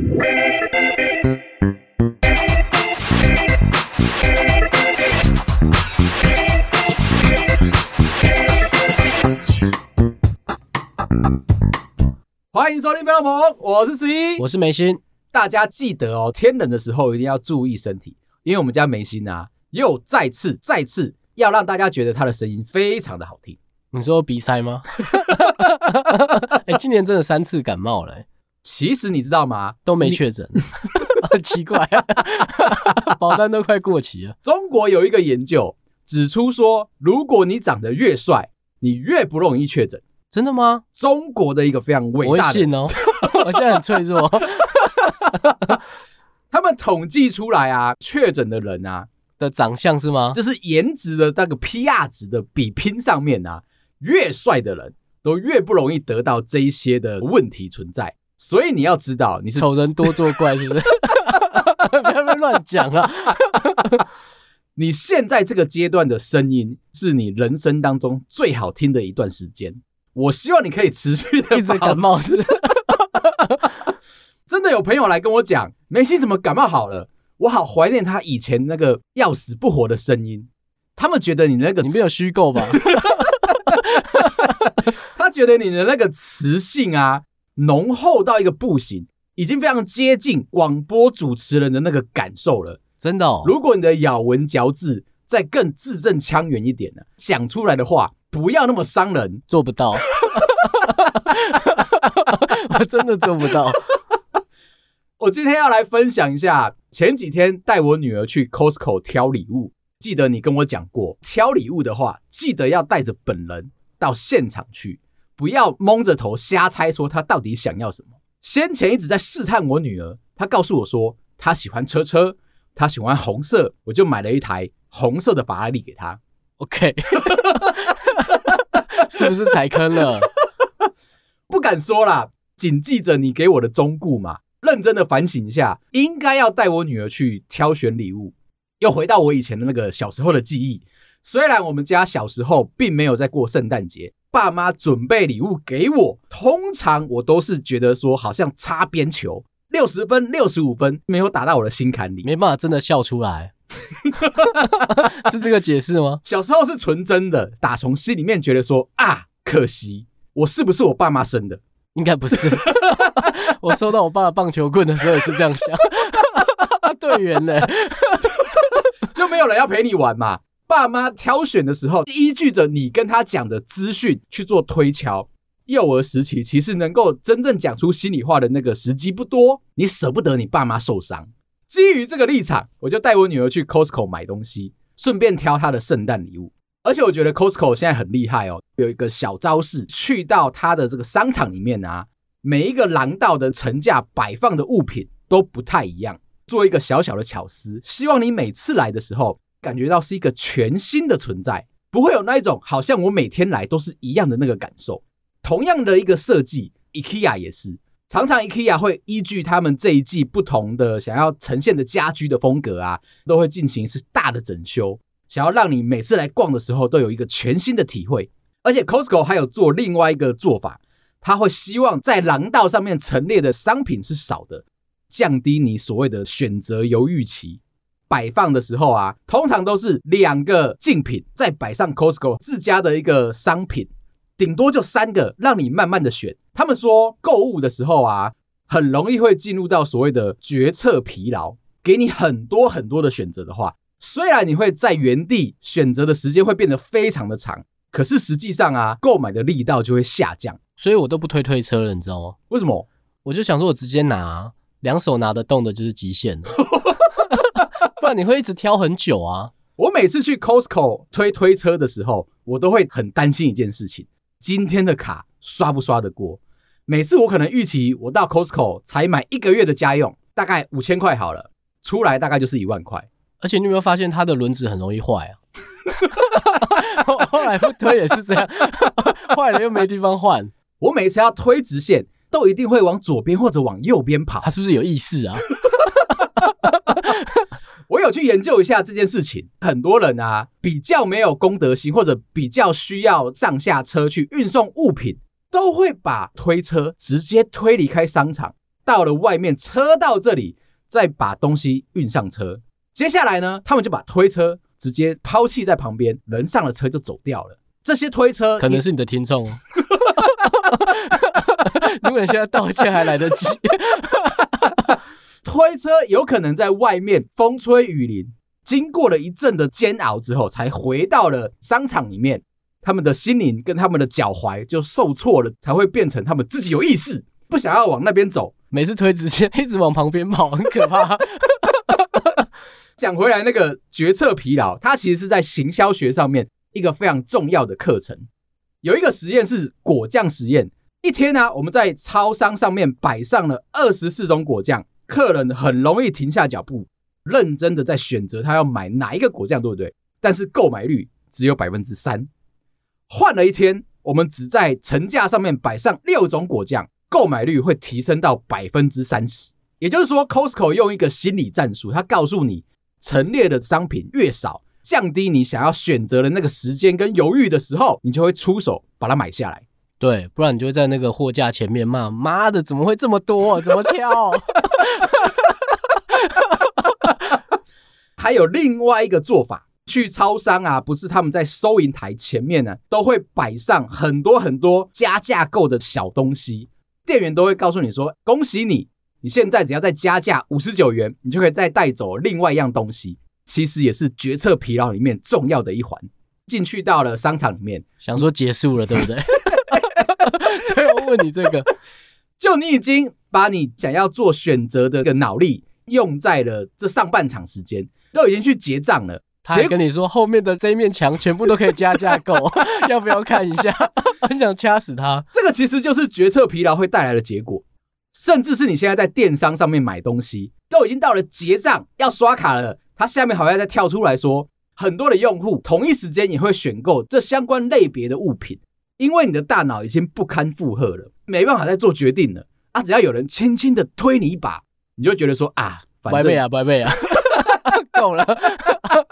欢迎收听《飞龙盟》，我是十一，我是梅心。大家记得哦，天冷的时候一定要注意身体，因为我们家梅心啊，又再次、再次要让大家觉得他的声音非常的好听。你说鼻塞吗？哎、欸，今年真的三次感冒了、欸。其实你知道吗？都没确诊，很奇怪、啊，保单都快过期了。中国有一个研究指出说，如果你长得越帅，你越不容易确诊。真的吗？中国的一个非常伟大的，我信哦，我现在很脆弱。他们统计出来啊，确诊的人啊的长相是吗？就是颜值的那个 PR 值的比拼上面啊，越帅的人都越不容易得到这一些的问题存在。所以你要知道，你是丑人多作怪，是不是？不要乱讲啊！你现在这个阶段的声音，是你人生当中最好听的一段时间。我希望你可以持续的一直感冒是。真的有朋友来跟我讲，梅西怎么感冒好了？我好怀念他以前那个要死不活的声音。他们觉得你那个你没有虚构吧？他觉得你的那个磁性啊，浓厚到一个不行，已经非常接近广播主持人的那个感受了。真的哦。如果你的咬文嚼字再更字正腔圆一点呢，讲出来的话。不要那么伤人，做不到，我 真的做不到。我今天要来分享一下，前几天带我女儿去 Costco 挑礼物。记得你跟我讲过，挑礼物的话，记得要带着本人到现场去，不要蒙着头瞎猜，说他到底想要什么。先前一直在试探我女儿，她告诉我说她喜欢车车，她喜欢红色，我就买了一台红色的法拉利给她。OK。是不是踩坑了？不敢说啦，谨记着你给我的忠告嘛。认真的反省一下，应该要带我女儿去挑选礼物。又回到我以前的那个小时候的记忆。虽然我们家小时候并没有在过圣诞节，爸妈准备礼物给我，通常我都是觉得说好像擦边球，六十分、六十五分，没有打到我的心坎里，没办法真的笑出来。是这个解释吗？小时候是纯真的，打从心里面觉得说啊，可惜我是不是我爸妈生的？应该不是。我收到我爸的棒球棍的时候也是这样想。队员呢，就没有人要陪你玩嘛？爸妈挑选的时候，依据着你跟他讲的资讯去做推敲。幼儿时期其实能够真正讲出心里话的那个时机不多，你舍不得你爸妈受伤。基于这个立场，我就带我女儿去 Costco 买东西，顺便挑她的圣诞礼物。而且我觉得 Costco 现在很厉害哦，有一个小招式，去到它的这个商场里面啊，每一个廊道的层架摆放的物品都不太一样，做一个小小的巧思，希望你每次来的时候感觉到是一个全新的存在，不会有那一种好像我每天来都是一样的那个感受。同样的一个设计，IKEA 也是。常常 IKEA 会依据他们这一季不同的想要呈现的家居的风格啊，都会进行一次大的整修，想要让你每次来逛的时候都有一个全新的体会。而且 Costco 还有做另外一个做法，他会希望在廊道上面陈列的商品是少的，降低你所谓的选择犹豫期。摆放的时候啊，通常都是两个竞品再摆上 Costco 自家的一个商品。顶多就三个，让你慢慢的选。他们说购物的时候啊，很容易会进入到所谓的决策疲劳。给你很多很多的选择的话，虽然你会在原地选择的时间会变得非常的长，可是实际上啊，购买的力道就会下降。所以我都不推推车了，你知道吗？为什么？我就想说，我直接拿，两手拿得动的就是极限，不然你会一直挑很久啊。我每次去 Costco 推推车的时候，我都会很担心一件事情。今天的卡刷不刷得过？每次我可能预期我到 Costco 才买一个月的家用，大概五千块好了，出来大概就是一万块。而且你有没有发现它的轮子很容易坏啊？后来不推也是这样，坏了又没地方换。我每次要推直线，都一定会往左边或者往右边跑。他是不是有意识啊？我有去研究一下这件事情，很多人啊比较没有公德心，或者比较需要上下车去运送物品，都会把推车直接推离开商场，到了外面车道这里，再把东西运上车。接下来呢，他们就把推车直接抛弃在旁边，人上了车就走掉了。这些推车可能是你的听众，如果你现在道歉还来得及。推车有可能在外面风吹雨淋，经过了一阵的煎熬之后，才回到了商场里面。他们的心灵跟他们的脚踝就受挫了，才会变成他们自己有意识，不想要往那边走。每次推直接一直往旁边跑，很可怕。讲回来，那个决策疲劳，它其实是在行销学上面一个非常重要的课程。有一个实验是果酱实验，一天呢、啊，我们在超商上面摆上了二十四种果酱，客人很容易停下脚步，认真的在选择他要买哪一个果酱，对不对？但是购买率只有百分之三。换了一天，我们只在层架上面摆上六种果酱，购买率会提升到百分之三十。也就是说，Costco 用一个心理战术，它告诉你，陈列的商品越少，降低你想要选择的那个时间跟犹豫的时候，你就会出手把它买下来。对，不然你就会在那个货架前面骂：“妈的，怎么会这么多？怎么挑？” 还有另外一个做法。去超商啊，不是他们在收银台前面呢，都会摆上很多很多加价购的小东西，店员都会告诉你说：“恭喜你，你现在只要再加价五十九元，你就可以再带走另外一样东西。”其实也是决策疲劳里面重要的一环。进去到了商场里面，想说结束了，对不对？所以我问你这个，就你已经把你想要做选择的个脑力用在了这上半场时间，都已经去结账了。他还跟你说后面的这一面墙全部都可以加价购，要不要看一下？很想掐死他。这个其实就是决策疲劳会带来的结果，甚至是你现在在电商上面买东西，都已经到了结账要刷卡了，他下面好像在跳出来说，很多的用户同一时间也会选购这相关类别的物品，因为你的大脑已经不堪负荷了，没办法再做决定了啊！只要有人轻轻的推你一把，你就觉得说啊，反正，不会背啊，不会背啊。够了，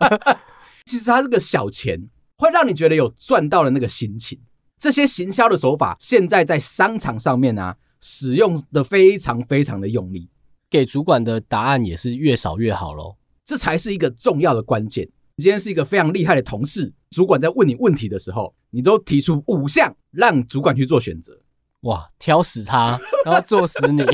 其实它这个小钱会让你觉得有赚到了那个心情。这些行销的手法现在在商场上面啊，使用的非常非常的用力。给主管的答案也是越少越好喽，这才是一个重要的关键。今天是一个非常厉害的同事，主管在问你问题的时候，你都提出五项让主管去做选择。哇，挑死他，然后做死你。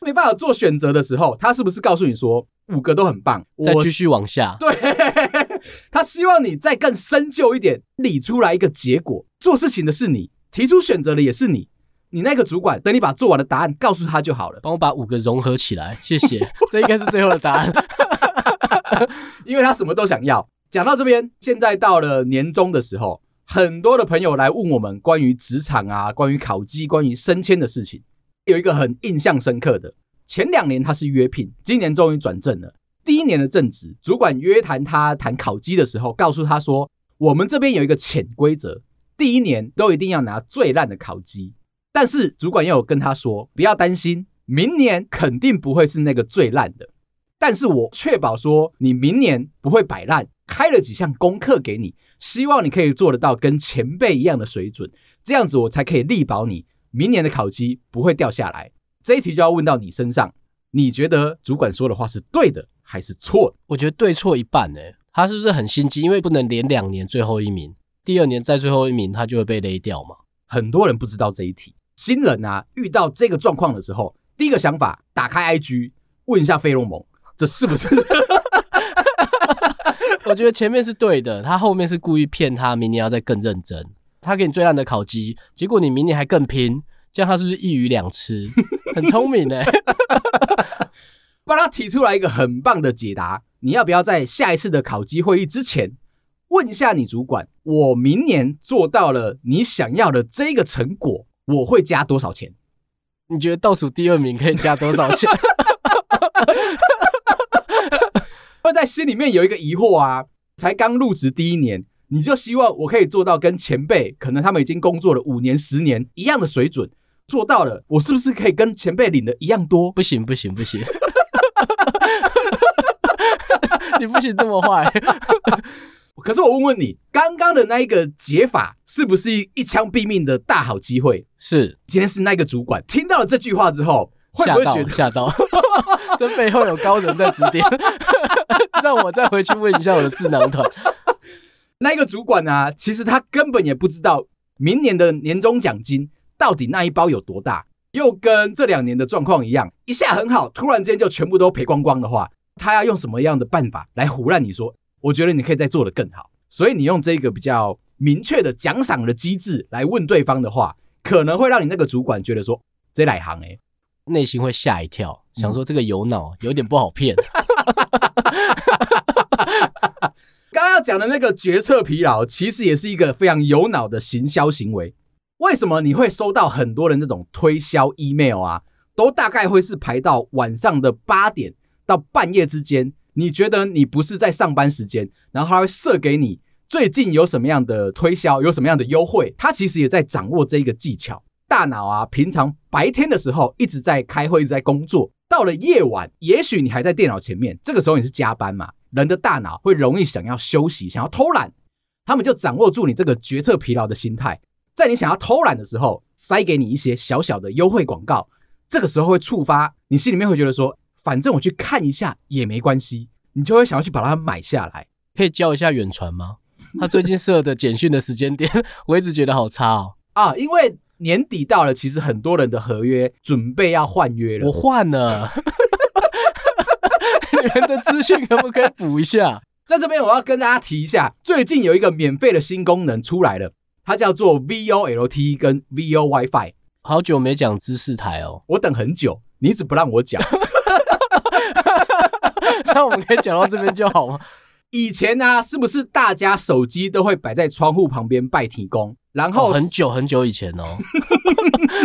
没办法做选择的时候，他是不是告诉你说五个都很棒？再继续往下。对，他希望你再更深究一点，理出来一个结果。做事情的是你，提出选择的也是你。你那个主管，等你把做完的答案告诉他就好了。帮我把五个融合起来，谢谢。这应该是最后的答案，因为他什么都想要。讲到这边，现在到了年终的时候，很多的朋友来问我们关于职场啊、关于考绩、关于升迁的事情。有一个很印象深刻的，前两年他是约聘，今年终于转正了。第一年的正职，主管约谈他谈考绩的时候，告诉他说：“我们这边有一个潜规则，第一年都一定要拿最烂的考绩。但是主管又跟他说，不要担心，明年肯定不会是那个最烂的。但是我确保说，你明年不会摆烂，开了几项功课给你，希望你可以做得到跟前辈一样的水准，这样子我才可以力保你。”明年的考绩不会掉下来，这一题就要问到你身上。你觉得主管说的话是对的还是错的？我觉得对错一半呢。他是不是很心机？因为不能连两年最后一名，第二年再最后一名，他就会被勒掉嘛。很多人不知道这一题。新人啊，遇到这个状况的时候，第一个想法打开 IG 问一下费洛蒙，这是不是？我觉得前面是对的，他后面是故意骗他，明年要再更认真。他给你最烂的烤鸡，结果你明年还更拼，这样他是不是一鱼两吃？很聪明呢。帮他提出来一个很棒的解答。你要不要在下一次的烤鸡会议之前问一下你主管？我明年做到了你想要的这个成果，我会加多少钱？你觉得倒数第二名可以加多少钱？会在心里面有一个疑惑啊，才刚入职第一年。你就希望我可以做到跟前辈，可能他们已经工作了五年、十年一样的水准，做到了，我是不是可以跟前辈领的一样多？不行，不行，不行！你不行这么坏。可是我问问你，刚刚的那一个解法是不是一一枪毙命的大好机会？是，今天是那个主管听到了这句话之后，会不会觉得？吓到 这背后有高人在指点，让我再回去问一下我的智囊团。那一个主管呢、啊？其实他根本也不知道明年的年终奖金到底那一包有多大，又跟这两年的状况一样，一下很好，突然间就全部都赔光光的话，他要用什么样的办法来唬烂你说？我觉得你可以再做得更好。所以你用这个比较明确的奖赏的机制来问对方的话，可能会让你那个主管觉得说这哪行哎，内心会吓一跳，想说这个有脑有点不好骗。刚刚要讲的那个决策疲劳，其实也是一个非常有脑的行销行为。为什么你会收到很多人这种推销 email 啊？都大概会是排到晚上的八点到半夜之间。你觉得你不是在上班时间，然后他会设给你最近有什么样的推销，有什么样的优惠？他其实也在掌握这个技巧。大脑啊，平常白天的时候一直在开会，一直在工作，到了夜晚，也许你还在电脑前面，这个时候你是加班嘛？人的大脑会容易想要休息，想要偷懒，他们就掌握住你这个决策疲劳的心态，在你想要偷懒的时候，塞给你一些小小的优惠广告，这个时候会触发你心里面会觉得说。反正我去看一下也没关系，你就会想要去把它买下来。可以教一下远传吗？他最近设的简讯的时间点，我一直觉得好差哦。啊，因为年底到了，其实很多人的合约准备要换约了。我换了，你们的资讯可不可以补一下？在这边我要跟大家提一下，最近有一个免费的新功能出来了，它叫做 VoLTE 跟 VoWiFi。好久没讲知识台哦，我等很久，你一直不让我讲。那我们可以讲到这边就好吗？以前呢、啊，是不是大家手机都会摆在窗户旁边拜天公？然后、哦、很久很久以前哦，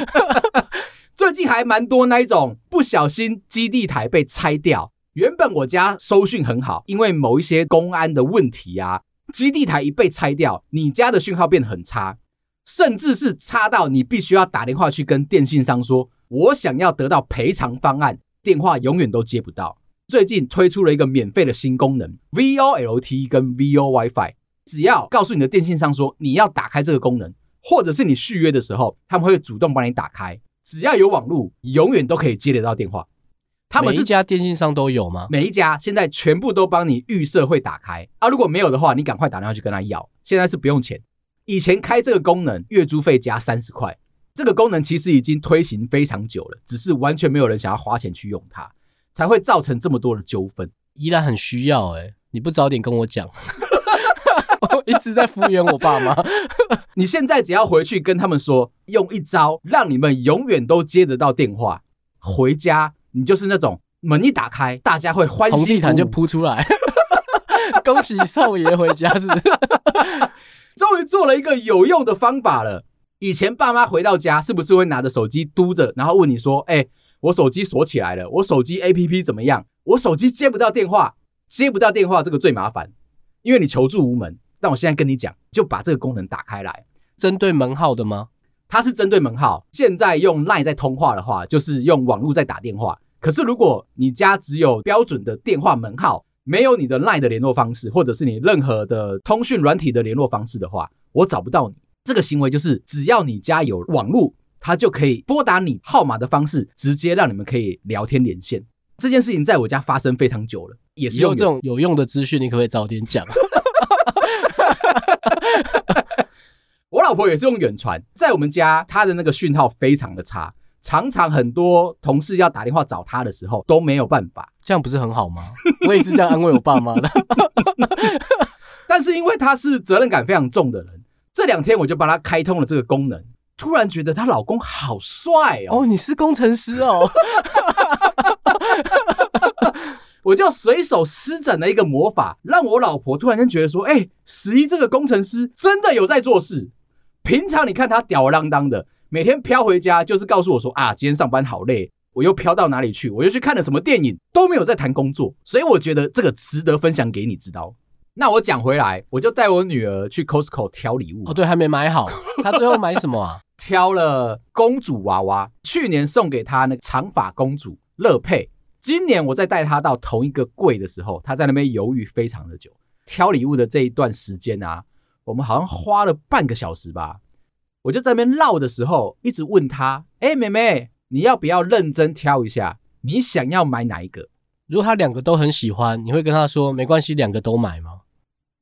最近还蛮多那一种不小心基地台被拆掉。原本我家收讯很好，因为某一些公安的问题啊，基地台一被拆掉，你家的讯号变得很差，甚至是差到你必须要打电话去跟电信商说，我想要得到赔偿方案，电话永远都接不到。最近推出了一个免费的新功能，VoLTE 跟 VoWiFi，只要告诉你的电信商说你要打开这个功能，或者是你续约的时候，他们会主动帮你打开。只要有网络，永远都可以接得到电话。他们是每一家电信商都有吗？每一家现在全部都帮你预设会打开啊！如果没有的话，你赶快打电话去跟他要。现在是不用钱，以前开这个功能月租费加三十块。这个功能其实已经推行非常久了，只是完全没有人想要花钱去用它。才会造成这么多的纠纷，依然很需要哎、欸！你不早点跟我讲，我一直在敷衍我爸妈。你现在只要回去跟他们说，用一招让你们永远都接得到电话，回家你就是那种门一打开，大家会欢喜，红地毯就铺出来，恭喜少爷回家，是不是？终于做了一个有用的方法了。以前爸妈回到家，是不是会拿着手机嘟着，然后问你说：“哎、欸？”我手机锁起来了，我手机 APP 怎么样？我手机接不到电话，接不到电话这个最麻烦，因为你求助无门。但我现在跟你讲，就把这个功能打开来，针对门号的吗？它是针对门号。现在用 LINE 在通话的话，就是用网络在打电话。可是如果你家只有标准的电话门号，没有你的 LINE 的联络方式，或者是你任何的通讯软体的联络方式的话，我找不到你。这个行为就是只要你家有网络。他就可以拨打你号码的方式，直接让你们可以聊天连线。这件事情在我家发生非常久了，也是有这种有用的资讯，你可不可以早点讲？我老婆也是用远传，在我们家，她的那个讯号非常的差，常常很多同事要打电话找她的时候都没有办法。这样不是很好吗？我也是这样安慰我爸妈的。但是因为她是责任感非常重的人，这两天我就帮她开通了这个功能。突然觉得她老公好帅哦！哦，你是工程师哦！我就随手施展了一个魔法，让我老婆突然间觉得说：“哎，十一这个工程师真的有在做事。平常你看他吊儿郎当的，每天飘回家就是告诉我说：啊，今天上班好累，我又飘到哪里去？我又去看了什么电影，都没有在谈工作。所以我觉得这个值得分享给你知道。那我讲回来，我就带我女儿去 Costco 挑礼物。哦，对，还没买好，她最后买什么啊？”挑了公主娃娃，去年送给她那个长发公主乐佩。今年我再带她到同一个柜的时候，她在那边犹豫非常的久。挑礼物的这一段时间啊，我们好像花了半个小时吧。我就在那边绕的时候，一直问她：“哎，妹妹，你要不要认真挑一下？你想要买哪一个？”如果她两个都很喜欢，你会跟她说：“没关系，两个都买吗？”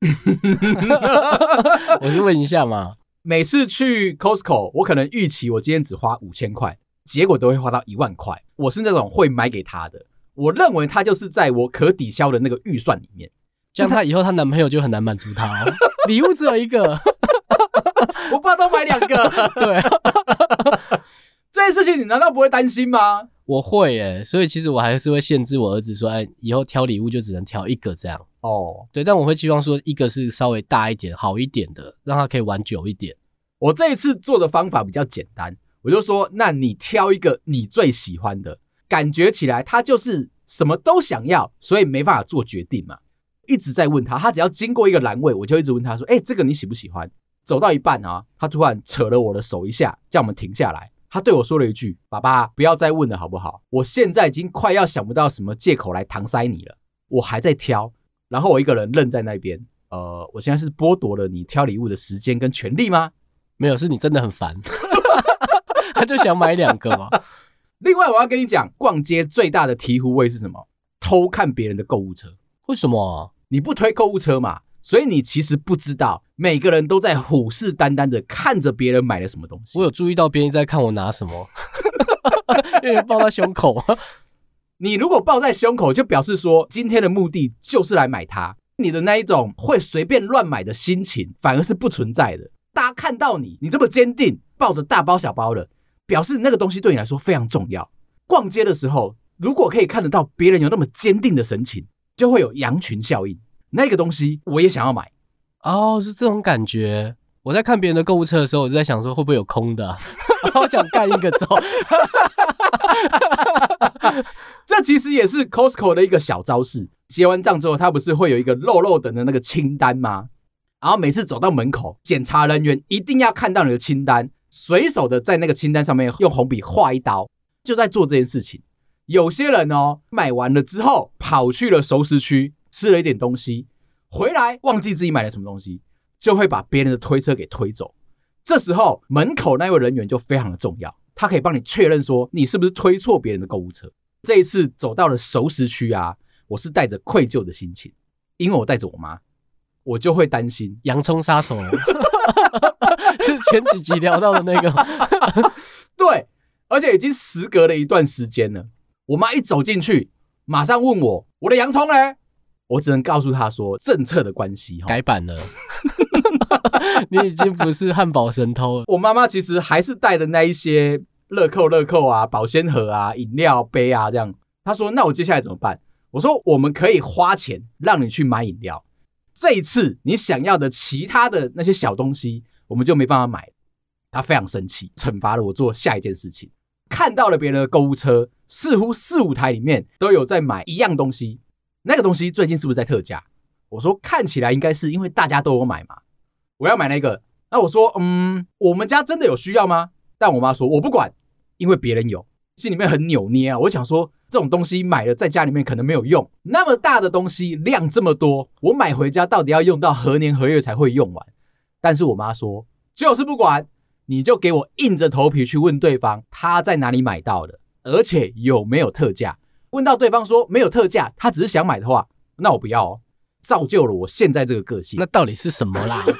我是问一下嘛。每次去 Costco，我可能预期我今天只花五千块，结果都会花到一万块。我是那种会买给他的，我认为他就是在我可抵消的那个预算里面。这样他以后他男朋友就很难满足他哦。礼物只有一个，我爸都买两个。对，这件事情你难道不会担心吗？我会耶，所以其实我还是会限制我儿子说，哎，以后挑礼物就只能挑一个这样。哦，对，但我会期望说一个是稍微大一点、好一点的，让他可以玩久一点。我这一次做的方法比较简单，我就说，那你挑一个你最喜欢的，感觉起来他就是什么都想要，所以没办法做决定嘛。一直在问他，他只要经过一个栏位，我就一直问他说，哎，这个你喜不喜欢？走到一半啊，他突然扯了我的手一下，叫我们停下来。他对我说了一句：“爸爸，不要再问了，好不好？我现在已经快要想不到什么借口来搪塞你了，我还在挑。”然后我一个人愣在那边，呃，我现在是剥夺了你挑礼物的时间跟权利吗？没有，是你真的很烦，他就想买两个嘛。另外，我要跟你讲，逛街最大的醍醐味是什么？偷看别人的购物车。为什么？你不推购物车嘛？所以你其实不知道，每个人都在虎视眈眈的看着别人买了什么东西。我有注意到别人在看我拿什么，因为抱在胸口。你如果抱在胸口，就表示说今天的目的就是来买它。你的那一种会随便乱买的心情，反而是不存在的。大家看到你，你这么坚定，抱着大包小包的，表示那个东西对你来说非常重要。逛街的时候，如果可以看得到别人有那么坚定的神情，就会有羊群效应。那个东西我也想要买。哦，是这种感觉。我在看别人的购物车的时候，我就在想说会不会有空的，我想干一个走。这其实也是 Costco 的一个小招式。结完账之后，他不是会有一个肉肉等的那个清单吗？然后每次走到门口，检查人员一定要看到你的清单，随手的在那个清单上面用红笔画一刀，就在做这件事情。有些人哦，买完了之后跑去了熟食区吃了一点东西，回来忘记自己买了什么东西，就会把别人的推车给推走。这时候门口那位人员就非常的重要，他可以帮你确认说你是不是推错别人的购物车。这一次走到了熟食区啊，我是带着愧疚的心情，因为我带着我妈，我就会担心洋葱杀手 是前几集聊到的那个，对，而且已经时隔了一段时间了。我妈一走进去，马上问我我的洋葱呢？我只能告诉他说政策的关系改版了，你已经不是汉堡神偷了。我妈妈其实还是带的那一些。乐扣乐扣啊，保鲜盒啊，饮料杯啊，这样。她说：“那我接下来怎么办？”我说：“我们可以花钱让你去买饮料。这一次你想要的其他的那些小东西，我们就没办法买。”她非常生气，惩罚了我做下一件事情。看到了别人的购物车，似乎四五台里面都有在买一样东西。那个东西最近是不是在特价？我说：“看起来应该是因为大家都有买嘛。”我要买那个。那我说：“嗯，我们家真的有需要吗？”但我妈说：“我不管。”因为别人有，心里面很扭捏啊！我想说，这种东西买了在家里面可能没有用，那么大的东西量这么多，我买回家到底要用到何年何月才会用完？但是我妈说，就是不管，你就给我硬着头皮去问对方他在哪里买到的，而且有没有特价。问到对方说没有特价，他只是想买的话，那我不要哦，造就了我现在这个个性。那到底是什么啦？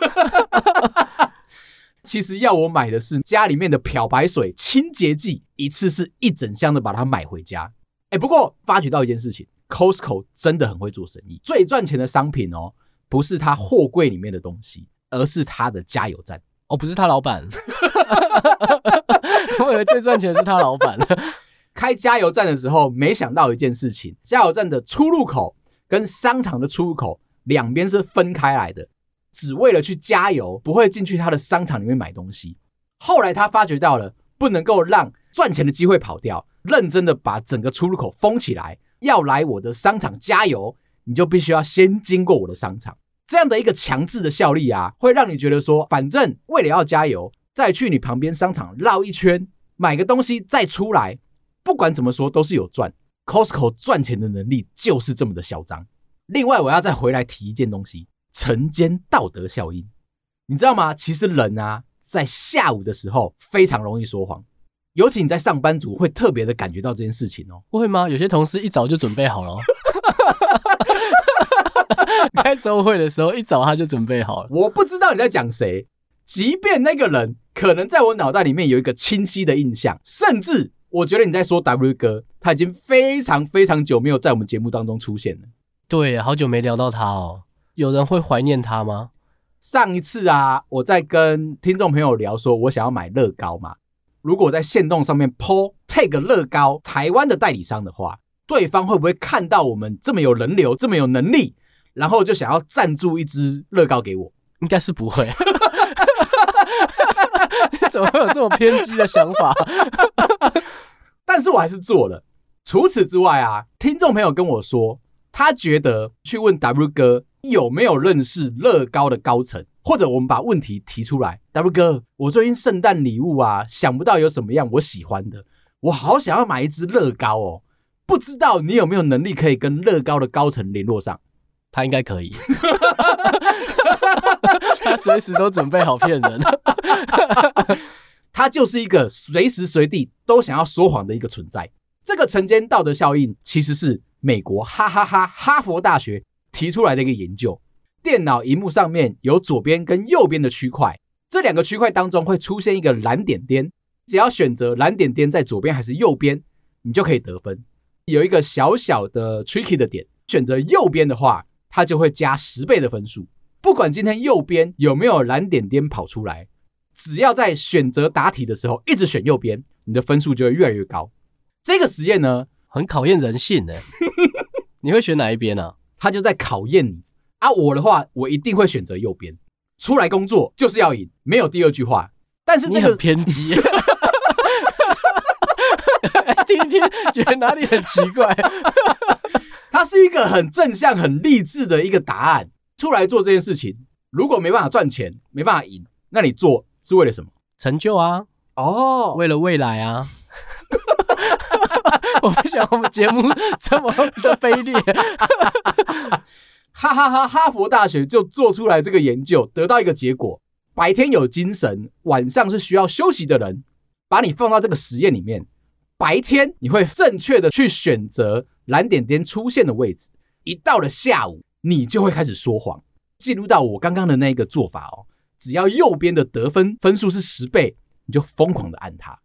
其实要我买的是家里面的漂白水、清洁剂，一次是一整箱的把它买回家。哎，不过发觉到一件事情，Costco 真的很会做生意。最赚钱的商品哦，不是他货柜里面的东西，而是他的加油站。哦，不是他老板，我以为最赚钱的是他老板。开加油站的时候，没想到一件事情：加油站的出入口跟商场的出入口两边是分开来的。只为了去加油，不会进去他的商场里面买东西。后来他发觉到了，不能够让赚钱的机会跑掉，认真的把整个出入口封起来。要来我的商场加油，你就必须要先经过我的商场。这样的一个强制的效力啊，会让你觉得说，反正为了要加油，再去你旁边商场绕一圈，买个东西再出来，不管怎么说都是有赚。Costco 赚钱的能力就是这么的嚣张。另外，我要再回来提一件东西。晨间道德效应。你知道吗？其实人啊，在下午的时候非常容易说谎，尤其你在上班族会特别的感觉到这件事情哦。会吗？有些同事一早就准备好了，开周会的时候一早他就准备好了。我不知道你在讲谁，即便那个人可能在我脑袋里面有一个清晰的印象，甚至我觉得你在说 W 哥，他已经非常非常久没有在我们节目当中出现了。对，好久没聊到他哦。有人会怀念他吗？上一次啊，我在跟听众朋友聊说，我想要买乐高嘛。如果我在线动上面 po take 乐高台湾的代理商的话，对方会不会看到我们这么有人流、这么有能力，然后就想要赞助一支乐高给我？应该是不会。你 怎么会有这么偏激的想法？但是我还是做了。除此之外啊，听众朋友跟我说，他觉得去问 W 哥。有没有认识乐高的高层？或者我们把问题提出来，W 哥，我最近圣诞礼物啊，想不到有什么样我喜欢的，我好想要买一只乐高哦，不知道你有没有能力可以跟乐高的高层联络上？他应该可以，他随时都准备好骗人，他就是一个随时随地都想要说谎的一个存在。这个晨间道德效应其实是美国哈哈哈哈佛大学。提出来的一个研究，电脑荧幕上面有左边跟右边的区块，这两个区块当中会出现一个蓝点点，只要选择蓝点点在左边还是右边，你就可以得分。有一个小小的 tricky 的点，选择右边的话，它就会加十倍的分数。不管今天右边有没有蓝点点跑出来，只要在选择答题的时候一直选右边，你的分数就会越来越高。这个实验呢，很考验人性的，你会选哪一边呢、啊？他就在考验你啊！我的话，我一定会选择右边。出来工作就是要赢，没有第二句话。但是这个你很偏激，听一听觉得哪里很奇怪。它是一个很正向、很励志的一个答案。出来做这件事情，如果没办法赚钱，没办法赢，那你做是为了什么？成就啊！哦，为了未来啊！我不想我们节目这么的卑劣，哈哈哈！哈佛大学就做出来这个研究，得到一个结果：白天有精神，晚上是需要休息的人。把你放到这个实验里面，白天你会正确的去选择蓝点点出现的位置，一到了下午，你就会开始说谎，进入到我刚刚的那个做法哦。只要右边的得分分数是十倍，你就疯狂的按它。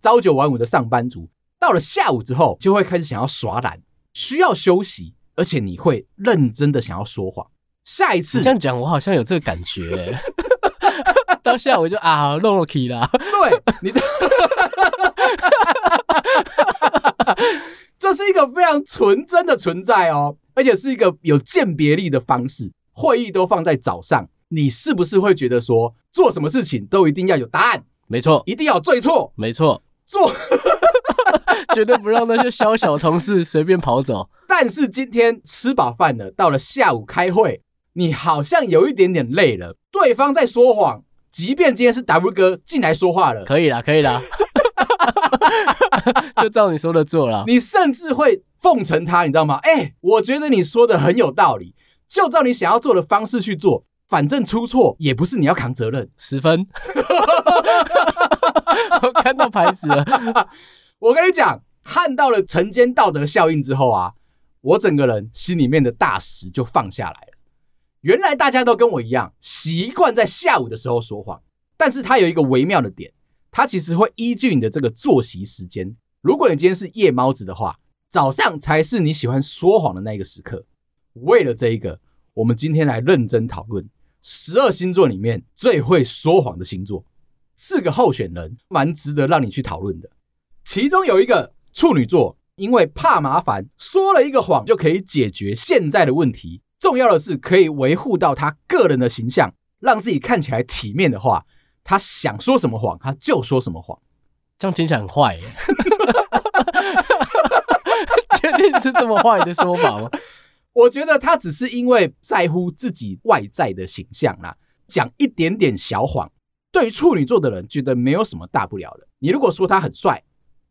朝九晚五的上班族。到了下午之后，就会开始想要耍懒，需要休息，而且你会认真的想要说谎。下一次这样讲，我好像有这个感觉。到下午就啊，漏了气啦。对，你的，这是一个非常纯真的存在哦，而且是一个有鉴别力的方式。会议都放在早上，你是不是会觉得说，做什么事情都一定要有答案？没错，一定要有对错。没错，做。绝对不让那些小小同事随便跑走。但是今天吃饱饭了，到了下午开会，你好像有一点点累了。对方在说谎，即便今天是 W 哥进来说话了，可以啦，可以啦，就照你说的做了。你甚至会奉承他，你知道吗？哎、欸，我觉得你说的很有道理，就照你想要做的方式去做，反正出错也不是你要扛责任。十分，我看到牌子了。我跟你讲，看到了晨间道德效应之后啊，我整个人心里面的大石就放下来了。原来大家都跟我一样，习惯在下午的时候说谎，但是它有一个微妙的点，它其实会依据你的这个作息时间。如果你今天是夜猫子的话，早上才是你喜欢说谎的那个时刻。为了这一个，我们今天来认真讨论十二星座里面最会说谎的星座，四个候选人，蛮值得让你去讨论的。其中有一个处女座，因为怕麻烦，说了一个谎就可以解决现在的问题。重要的是可以维护到他个人的形象，让自己看起来体面的话，他想说什么谎他就说什么谎。这样听起来很坏耶，确定是这么坏的说法吗？我觉得他只是因为在乎自己外在的形象啦，讲一点点小谎。对于处女座的人，觉得没有什么大不了的。你如果说他很帅。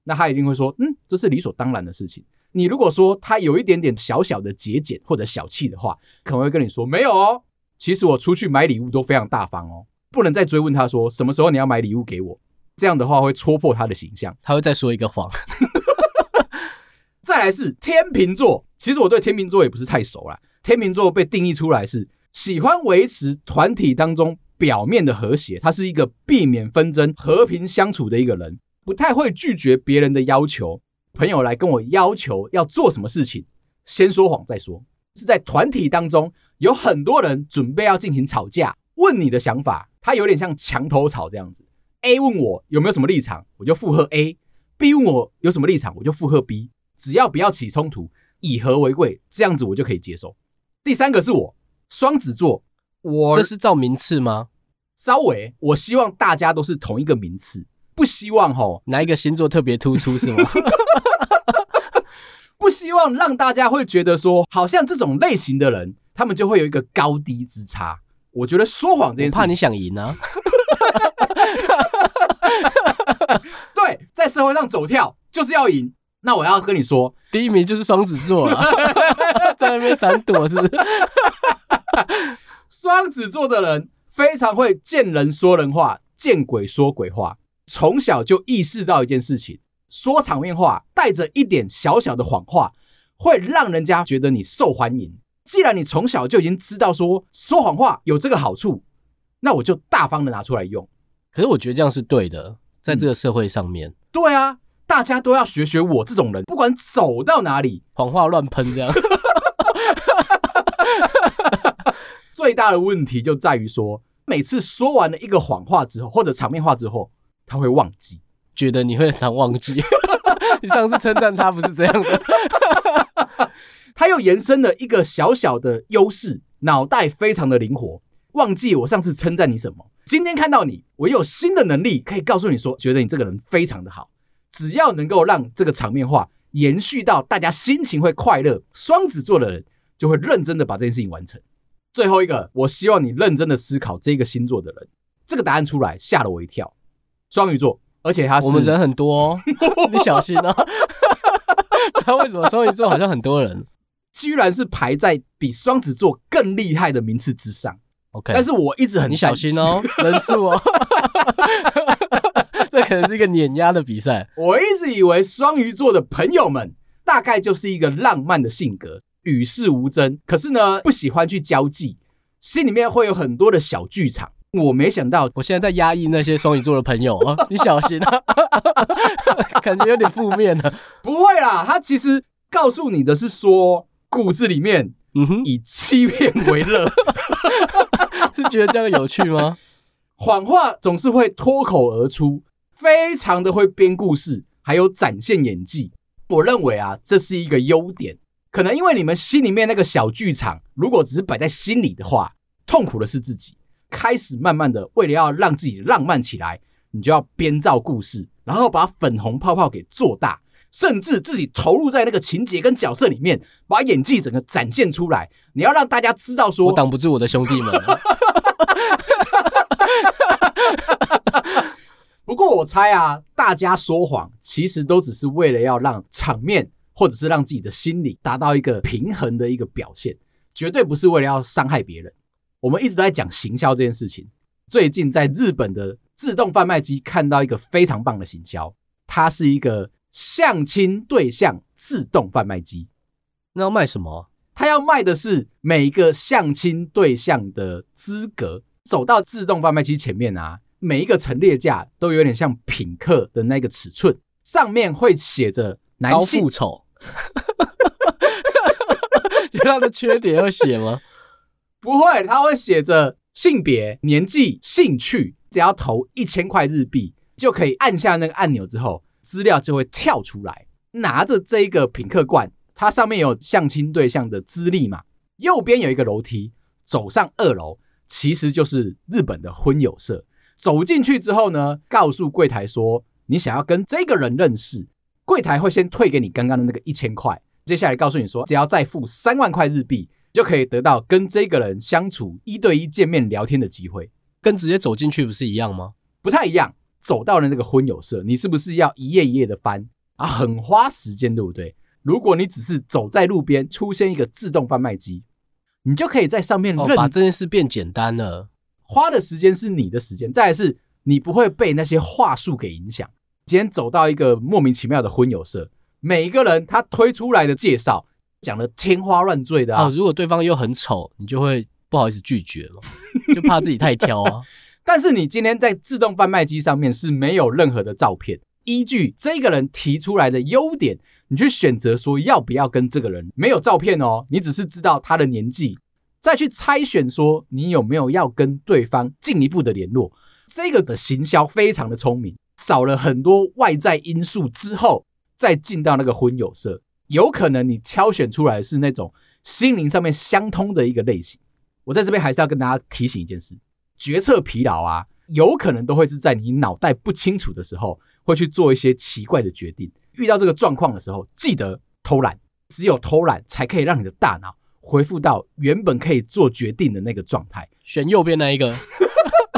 那他一定会说，嗯，这是理所当然的事情。你如果说他有一点点小小的节俭或者小气的话，可能会跟你说，没有哦，其实我出去买礼物都非常大方哦，不能再追问他说什么时候你要买礼物给我，这样的话会戳破他的形象，他会再说一个谎。再来是天秤座，其实我对天秤座也不是太熟啦。天秤座被定义出来是喜欢维持团体当中表面的和谐，他是一个避免纷争、和平相处的一个人，不太会拒绝别人的要求。朋友来跟我要求要做什么事情，先说谎再说。是在团体当中有很多人准备要进行吵架，问你的想法，他有点像墙头草这样子。A 问我有没有什么立场，我就附和 A；B 问我有什么立场，我就附和 B。只要不要起冲突，以和为贵，这样子我就可以接受。第三个是我双子座，我这是照名次吗？稍微，我希望大家都是同一个名次，不希望吼哪一个星座特别突出是吗？不希望让大家会觉得说，好像这种类型的人，他们就会有一个高低之差。我觉得说谎这件事，怕你想赢啊。对，在社会上走跳就是要赢。那我要跟你说，第一名就是双子座了，在那边闪躲是不是？双子座的人非常会见人说人话，见鬼说鬼话。从小就意识到一件事情：说场面话，带着一点小小的谎话，会让人家觉得你受欢迎。既然你从小就已经知道说说谎话有这个好处，那我就大方的拿出来用。可是我觉得这样是对的，在这个社会上面，嗯、对啊。大家都要学学我这种人，不管走到哪里，谎话乱喷这样。最大的问题就在于说，每次说完了一个谎话之后，或者场面话之后，他会忘记，觉得你会常忘记。你上次称赞他不是这样的，他又延伸了一个小小的优势，脑袋非常的灵活，忘记我上次称赞你什么。今天看到你，我有新的能力可以告诉你说，觉得你这个人非常的好。只要能够让这个场面化延续到大家心情会快乐，双子座的人就会认真的把这件事情完成。最后一个，我希望你认真的思考这个星座的人，这个答案出来吓了我一跳。双鱼座，而且他是我们人很多哦，你小心哦。他为什么双鱼座好像很多人？居然是排在比双子座更厉害的名次之上。OK，但是我一直很你小心哦，人数哦。这可能是一个碾压的比赛。我一直以为双鱼座的朋友们大概就是一个浪漫的性格，与世无争。可是呢，不喜欢去交际，心里面会有很多的小剧场。我没想到，我现在在压抑那些双鱼座的朋友啊，你小心啊，感觉有点负面了。不会啦，他其实告诉你的是说，骨子里面，嗯哼，以欺骗为乐，是觉得这样有趣吗？谎话总是会脱口而出。非常的会编故事，还有展现演技。我认为啊，这是一个优点。可能因为你们心里面那个小剧场，如果只是摆在心里的话，痛苦的是自己。开始慢慢的，为了要让自己浪漫起来，你就要编造故事，然后把粉红泡泡给做大，甚至自己投入在那个情节跟角色里面，把演技整个展现出来。你要让大家知道说，我挡不住我的兄弟们。我猜啊，大家说谎其实都只是为了要让场面，或者是让自己的心理达到一个平衡的一个表现，绝对不是为了要伤害别人。我们一直都在讲行销这件事情。最近在日本的自动贩卖机看到一个非常棒的行销，它是一个相亲对象自动贩卖机。那要卖什么？它要卖的是每一个相亲对象的资格。走到自动贩卖机前面啊。每一个陈列架都有点像品客的那个尺寸，上面会写着男性丑，有他的缺点要写吗？不会，他会写着性别、年纪、兴趣，只要投一千块日币就可以按下那个按钮，之后资料就会跳出来。拿着这个品客罐，它上面有相亲对象的资历嘛？右边有一个楼梯，走上二楼，其实就是日本的婚友社。走进去之后呢，告诉柜台说你想要跟这个人认识，柜台会先退给你刚刚的那个一千块，接下来告诉你说只要再付三万块日币，就可以得到跟这个人相处一对一见面聊天的机会，跟直接走进去不是一样吗？不太一样，走到了那个婚友社，你是不是要一页一页的翻啊？很花时间，对不对？如果你只是走在路边，出现一个自动贩卖机，你就可以在上面认、哦、把这件事变简单了。花的时间是你的时间，再来是你不会被那些话术给影响。今天走到一个莫名其妙的婚友社，每一个人他推出来的介绍讲的天花乱坠的啊、哦，如果对方又很丑，你就会不好意思拒绝了，就怕自己太挑啊。但是你今天在自动贩卖机上面是没有任何的照片，依据这个人提出来的优点，你去选择说要不要跟这个人，没有照片哦，你只是知道他的年纪，再去猜选说你有没有要跟对方进一步的联络，这个的行销非常的聪明。少了很多外在因素之后，再进到那个婚友社，有可能你挑选出来是那种心灵上面相通的一个类型。我在这边还是要跟大家提醒一件事：决策疲劳啊，有可能都会是在你脑袋不清楚的时候，会去做一些奇怪的决定。遇到这个状况的时候，记得偷懒，只有偷懒才可以让你的大脑恢复到原本可以做决定的那个状态。选右边那一个，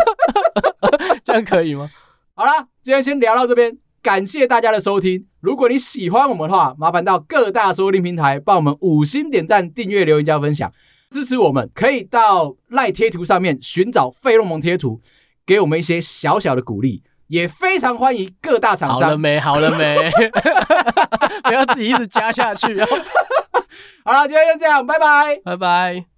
这样可以吗？好啦，今天先聊到这边，感谢大家的收听。如果你喜欢我们的话，麻烦到各大收听平台帮我们五星点赞、订阅、留言、加分享，支持我们。可以到赖贴图上面寻找费洛蒙贴图，给我们一些小小的鼓励。也非常欢迎各大厂商。好了没？好了没？不要自己一直加下去哦。好了，今天就这样，拜拜，拜拜。